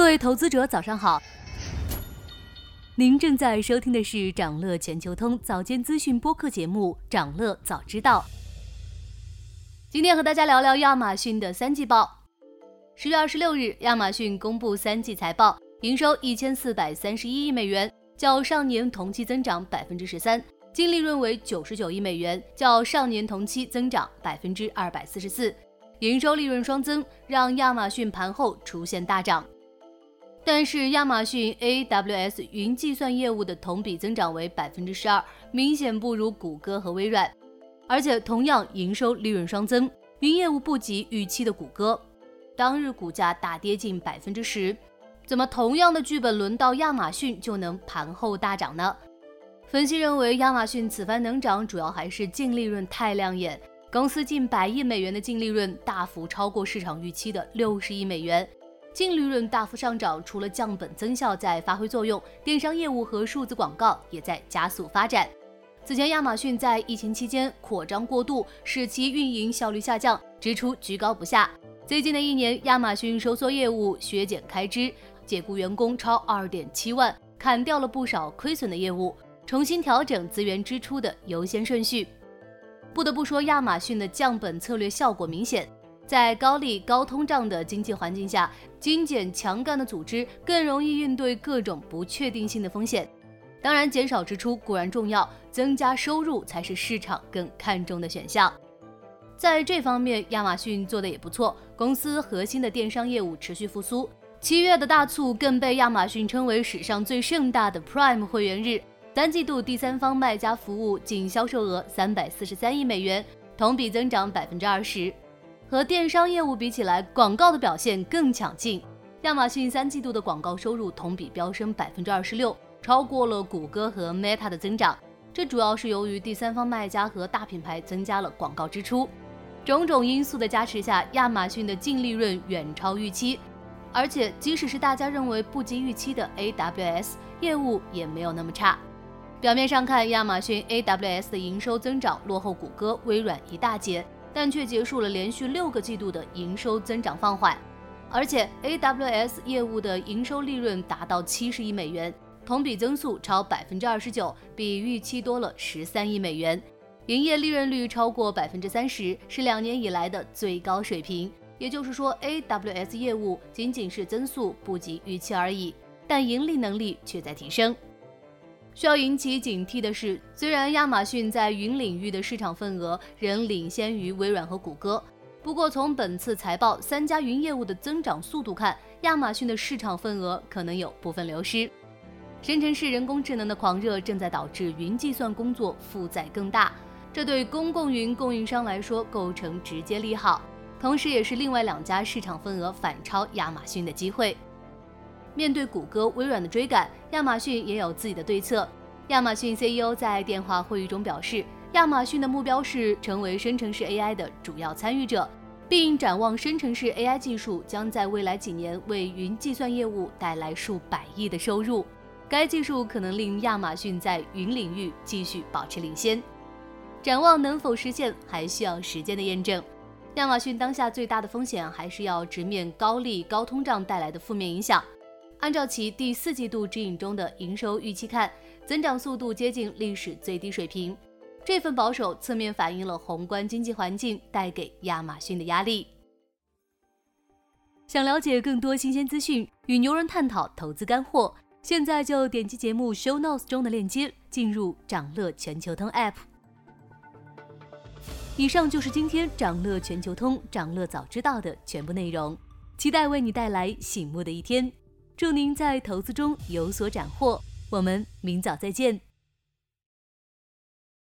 各位投资者，早上好。您正在收听的是长乐全球通早间资讯播客节目《长乐早知道》。今天和大家聊聊亚马逊的三季报。十月二十六日，亚马逊公布三季财报，营收一千四百三十一亿美元，较上年同期增长百分之十三；净利润为九十九亿美元，较上年同期增长百分之二百四十四。营收利润双增，让亚马逊盘后出现大涨。但是亚马逊 AWS 云计算业务的同比增长为百分之十二，明显不如谷歌和微软，而且同样营收利润双增，云业务不及预期的谷歌，当日股价大跌近百分之十。怎么同样的剧本轮到亚马逊就能盘后大涨呢？分析认为，亚马逊此番能涨，主要还是净利润太亮眼，公司近百亿美元的净利润大幅超过市场预期的六十亿美元。净利润大幅上涨，除了降本增效在发挥作用，电商业务和数字广告也在加速发展。此前，亚马逊在疫情期间扩张过度，使其运营效率下降，支出居高不下。最近的一年，亚马逊收缩业务、削减开支、解雇员工超二点七万，砍掉了不少亏损的业务，重新调整资源支出的优先顺序。不得不说，亚马逊的降本策略效果明显。在高利高通胀的经济环境下，精简强干的组织更容易应对各种不确定性的风险。当然，减少支出固然重要，增加收入才是市场更看重的选项。在这方面，亚马逊做的也不错，公司核心的电商业务持续复苏。七月的大促更被亚马逊称为史上最盛大的 Prime 会员日。单季度第三方卖家服务净销售额三百四十三亿美元，同比增长百分之二十。和电商业务比起来，广告的表现更强劲。亚马逊三季度的广告收入同比飙升百分之二十六，超过了谷歌和 Meta 的增长。这主要是由于第三方卖家和大品牌增加了广告支出。种种因素的加持下，亚马逊的净利润远超预期。而且，即使是大家认为不及预期的 AWS 业务，也没有那么差。表面上看，亚马逊 AWS 的营收增长落后谷歌、微软一大截。但却结束了连续六个季度的营收增长放缓，而且 AWS 业务的营收利润达到七十亿美元，同比增速超百分之二十九，比预期多了十三亿美元，营业利润率超过百分之三十，是两年以来的最高水平。也就是说，AWS 业务仅仅是增速不及预期而已，但盈利能力却在提升。需要引起警惕的是，虽然亚马逊在云领域的市场份额仍领先于微软和谷歌，不过从本次财报三家云业务的增长速度看，亚马逊的市场份额可能有部分流失。深成式人工智能的狂热正在导致云计算工作负载更大，这对公共云供应商来说构成直接利好，同时也是另外两家市场份额反超亚马逊的机会。面对谷歌、微软的追赶，亚马逊也有自己的对策。亚马逊 CEO 在电话会议中表示，亚马逊的目标是成为生成式 AI 的主要参与者，并展望生成式 AI 技术将在未来几年为云计算业务带来数百亿的收入。该技术可能令亚马逊在云领域继续保持领先。展望能否实现，还需要时间的验证。亚马逊当下最大的风险还是要直面高利高通胀带来的负面影响。按照其第四季度指引中的营收预期看，增长速度接近历史最低水平。这份保守侧面反映了宏观经济环境带给亚马逊的压力。想了解更多新鲜资讯，与牛人探讨投资干货，现在就点击节目 show notes 中的链接，进入掌乐全球通 app。以上就是今天掌乐全球通掌乐早知道的全部内容，期待为你带来醒目的一天。祝您在投资中有所斩获，我们明早再见。